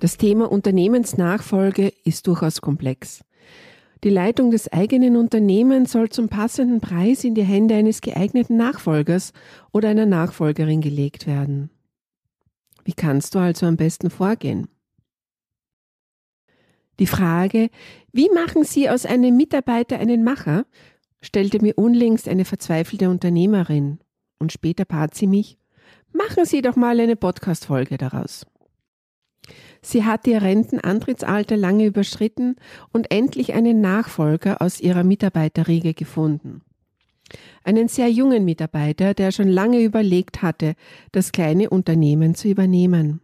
Das Thema Unternehmensnachfolge ist durchaus komplex. Die Leitung des eigenen Unternehmens soll zum passenden Preis in die Hände eines geeigneten Nachfolgers oder einer Nachfolgerin gelegt werden. Wie kannst du also am besten vorgehen? Die Frage, wie machen Sie aus einem Mitarbeiter einen Macher, stellte mir unlängst eine verzweifelte Unternehmerin und später bat sie mich, machen Sie doch mal eine Podcast-Folge daraus. Sie hat ihr Rentenantrittsalter lange überschritten und endlich einen Nachfolger aus ihrer Mitarbeiterriege gefunden. Einen sehr jungen Mitarbeiter, der schon lange überlegt hatte, das kleine Unternehmen zu übernehmen.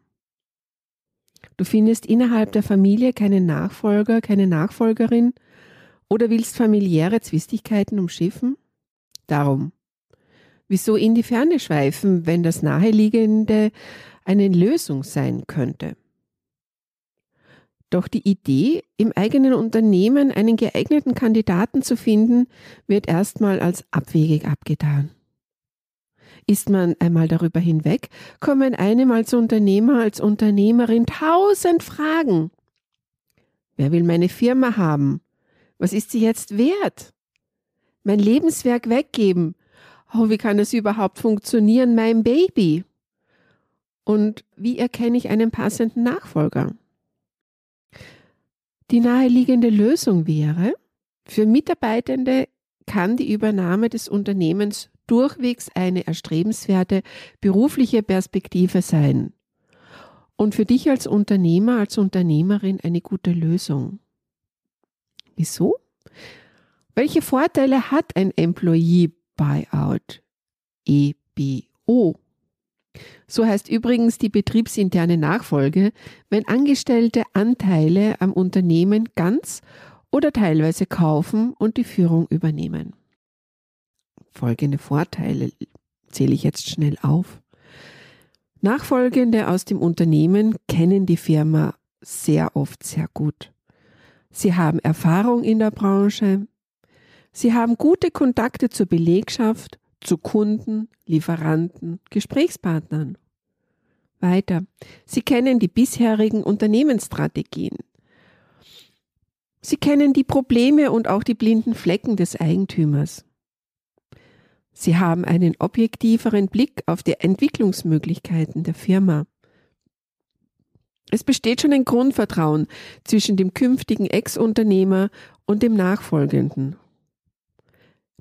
Du findest innerhalb der Familie keinen Nachfolger, keine Nachfolgerin oder willst familiäre Zwistigkeiten umschiffen? Darum. Wieso in die Ferne schweifen, wenn das Naheliegende eine Lösung sein könnte? Doch die Idee, im eigenen Unternehmen einen geeigneten Kandidaten zu finden, wird erstmal als abwegig abgetan. Ist man einmal darüber hinweg, kommen einem als Unternehmer, als Unternehmerin tausend Fragen. Wer will meine Firma haben? Was ist sie jetzt wert? Mein Lebenswerk weggeben? Oh, wie kann es überhaupt funktionieren, mein Baby? Und wie erkenne ich einen passenden Nachfolger? Die naheliegende Lösung wäre, für Mitarbeitende kann die Übernahme des Unternehmens durchwegs eine erstrebenswerte berufliche Perspektive sein. Und für dich als Unternehmer, als Unternehmerin eine gute Lösung. Wieso? Welche Vorteile hat ein Employee Buyout? EBO. So heißt übrigens die betriebsinterne Nachfolge, wenn Angestellte Anteile am Unternehmen ganz oder teilweise kaufen und die Führung übernehmen. Folgende Vorteile zähle ich jetzt schnell auf. Nachfolgende aus dem Unternehmen kennen die Firma sehr oft sehr gut. Sie haben Erfahrung in der Branche. Sie haben gute Kontakte zur Belegschaft zu Kunden, Lieferanten, Gesprächspartnern. Weiter. Sie kennen die bisherigen Unternehmensstrategien. Sie kennen die Probleme und auch die blinden Flecken des Eigentümers. Sie haben einen objektiveren Blick auf die Entwicklungsmöglichkeiten der Firma. Es besteht schon ein Grundvertrauen zwischen dem künftigen Ex-Unternehmer und dem Nachfolgenden.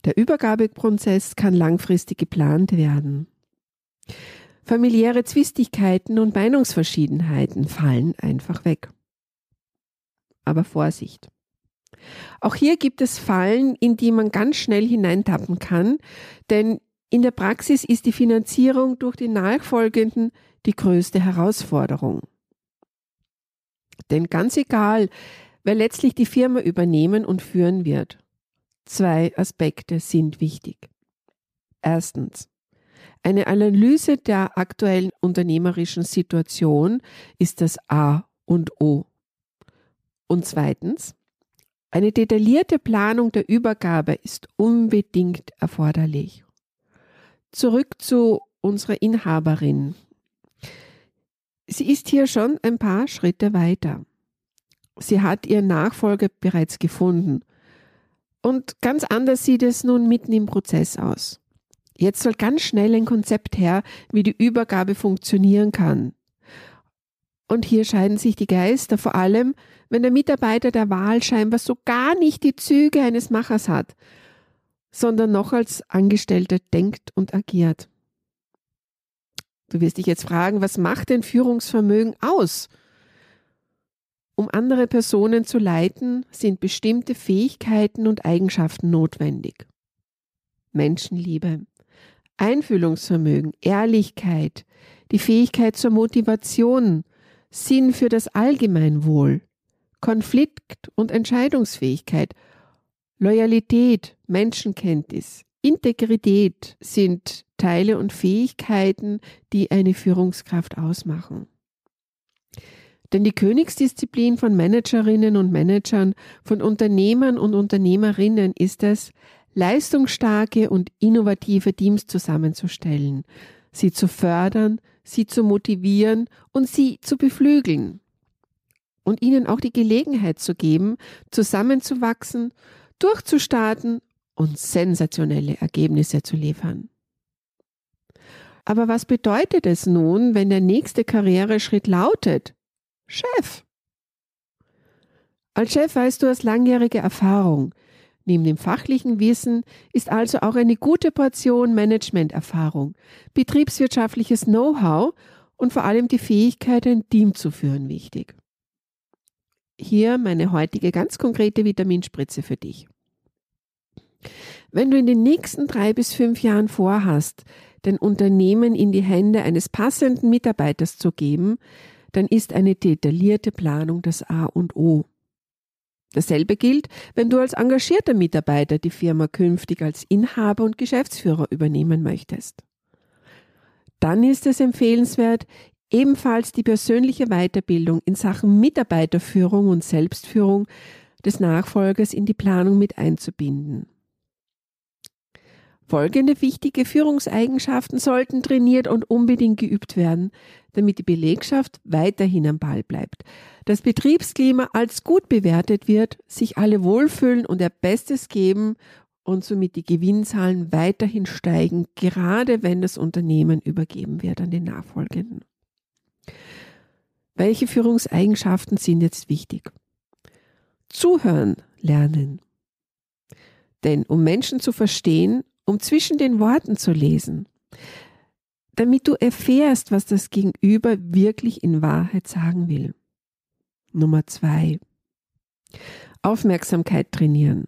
Der Übergabeprozess kann langfristig geplant werden. Familiäre Zwistigkeiten und Meinungsverschiedenheiten fallen einfach weg. Aber Vorsicht. Auch hier gibt es Fallen, in die man ganz schnell hineintappen kann, denn in der Praxis ist die Finanzierung durch den Nachfolgenden die größte Herausforderung. Denn ganz egal, wer letztlich die Firma übernehmen und führen wird, Zwei Aspekte sind wichtig. Erstens. Eine Analyse der aktuellen unternehmerischen Situation ist das A und O. Und zweitens. Eine detaillierte Planung der Übergabe ist unbedingt erforderlich. Zurück zu unserer Inhaberin. Sie ist hier schon ein paar Schritte weiter. Sie hat ihren Nachfolger bereits gefunden und ganz anders sieht es nun mitten im Prozess aus. Jetzt soll ganz schnell ein Konzept her, wie die Übergabe funktionieren kann. Und hier scheiden sich die Geister, vor allem, wenn der Mitarbeiter der Wahl scheinbar so gar nicht die Züge eines Machers hat, sondern noch als Angestellter denkt und agiert. Du wirst dich jetzt fragen, was macht denn Führungsvermögen aus? Um andere Personen zu leiten, sind bestimmte Fähigkeiten und Eigenschaften notwendig. Menschenliebe, Einfühlungsvermögen, Ehrlichkeit, die Fähigkeit zur Motivation Sinn für das Allgemeinwohl, Konflikt- und Entscheidungsfähigkeit, Loyalität, Menschenkenntnis, Integrität sind Teile und Fähigkeiten, die eine Führungskraft ausmachen. Denn die Königsdisziplin von Managerinnen und Managern, von Unternehmern und Unternehmerinnen ist es, leistungsstarke und innovative Teams zusammenzustellen, sie zu fördern, sie zu motivieren und sie zu beflügeln. Und ihnen auch die Gelegenheit zu geben, zusammenzuwachsen, durchzustarten und sensationelle Ergebnisse zu liefern. Aber was bedeutet es nun, wenn der nächste Karriereschritt lautet Chef? Als Chef weißt du aus langjähriger Erfahrung, Neben dem fachlichen Wissen ist also auch eine gute Portion Managementerfahrung, betriebswirtschaftliches Know-how und vor allem die Fähigkeit, ein Team zu führen, wichtig. Hier meine heutige ganz konkrete Vitaminspritze für dich. Wenn du in den nächsten drei bis fünf Jahren vorhast, dein Unternehmen in die Hände eines passenden Mitarbeiters zu geben, dann ist eine detaillierte Planung das A und O. Dasselbe gilt, wenn du als engagierter Mitarbeiter die Firma künftig als Inhaber und Geschäftsführer übernehmen möchtest. Dann ist es empfehlenswert, ebenfalls die persönliche Weiterbildung in Sachen Mitarbeiterführung und Selbstführung des Nachfolgers in die Planung mit einzubinden. Folgende wichtige Führungseigenschaften sollten trainiert und unbedingt geübt werden, damit die Belegschaft weiterhin am Ball bleibt, das Betriebsklima als gut bewertet wird, sich alle wohlfühlen und ihr Bestes geben und somit die Gewinnzahlen weiterhin steigen, gerade wenn das Unternehmen übergeben wird an den Nachfolgenden. Welche Führungseigenschaften sind jetzt wichtig? Zuhören lernen. Denn um Menschen zu verstehen, um zwischen den Worten zu lesen, damit du erfährst, was das Gegenüber wirklich in Wahrheit sagen will. Nummer zwei. Aufmerksamkeit trainieren.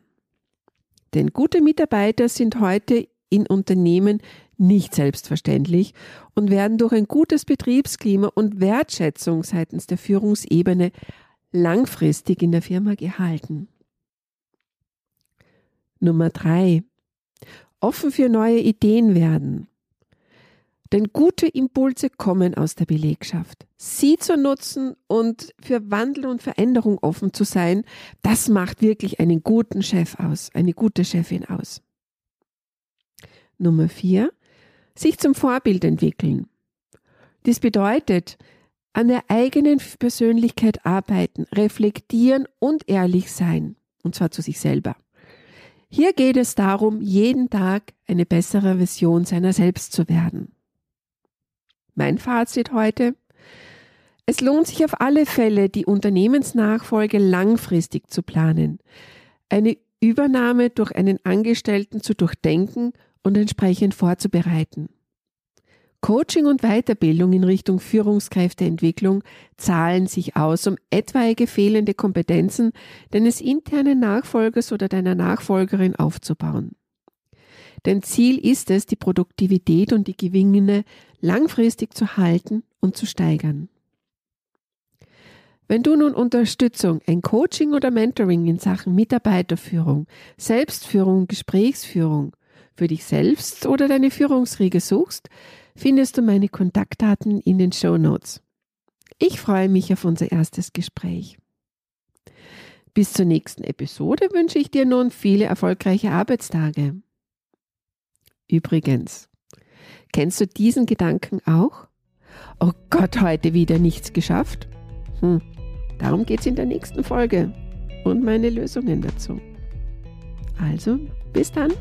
Denn gute Mitarbeiter sind heute in Unternehmen nicht selbstverständlich und werden durch ein gutes Betriebsklima und Wertschätzung seitens der Führungsebene langfristig in der Firma gehalten. Nummer drei offen für neue Ideen werden. Denn gute Impulse kommen aus der Belegschaft. Sie zu nutzen und für Wandel und Veränderung offen zu sein, das macht wirklich einen guten Chef aus, eine gute Chefin aus. Nummer vier, sich zum Vorbild entwickeln. Dies bedeutet, an der eigenen Persönlichkeit arbeiten, reflektieren und ehrlich sein, und zwar zu sich selber. Hier geht es darum, jeden Tag eine bessere Version seiner selbst zu werden. Mein Fazit heute. Es lohnt sich auf alle Fälle, die Unternehmensnachfolge langfristig zu planen, eine Übernahme durch einen Angestellten zu durchdenken und entsprechend vorzubereiten. Coaching und Weiterbildung in Richtung Führungskräfteentwicklung zahlen sich aus, um etwaige fehlende Kompetenzen deines internen Nachfolgers oder deiner Nachfolgerin aufzubauen. Denn Ziel ist es, die Produktivität und die Gewinne langfristig zu halten und zu steigern. Wenn du nun Unterstützung, ein Coaching oder Mentoring in Sachen Mitarbeiterführung, Selbstführung, Gesprächsführung für dich selbst oder deine Führungsriege suchst, findest du meine Kontaktdaten in den Show Notes. Ich freue mich auf unser erstes Gespräch. Bis zur nächsten Episode wünsche ich dir nun viele erfolgreiche Arbeitstage. Übrigens, kennst du diesen Gedanken auch? Oh Gott, heute wieder nichts geschafft? Hm, darum geht es in der nächsten Folge und meine Lösungen dazu. Also, bis dann.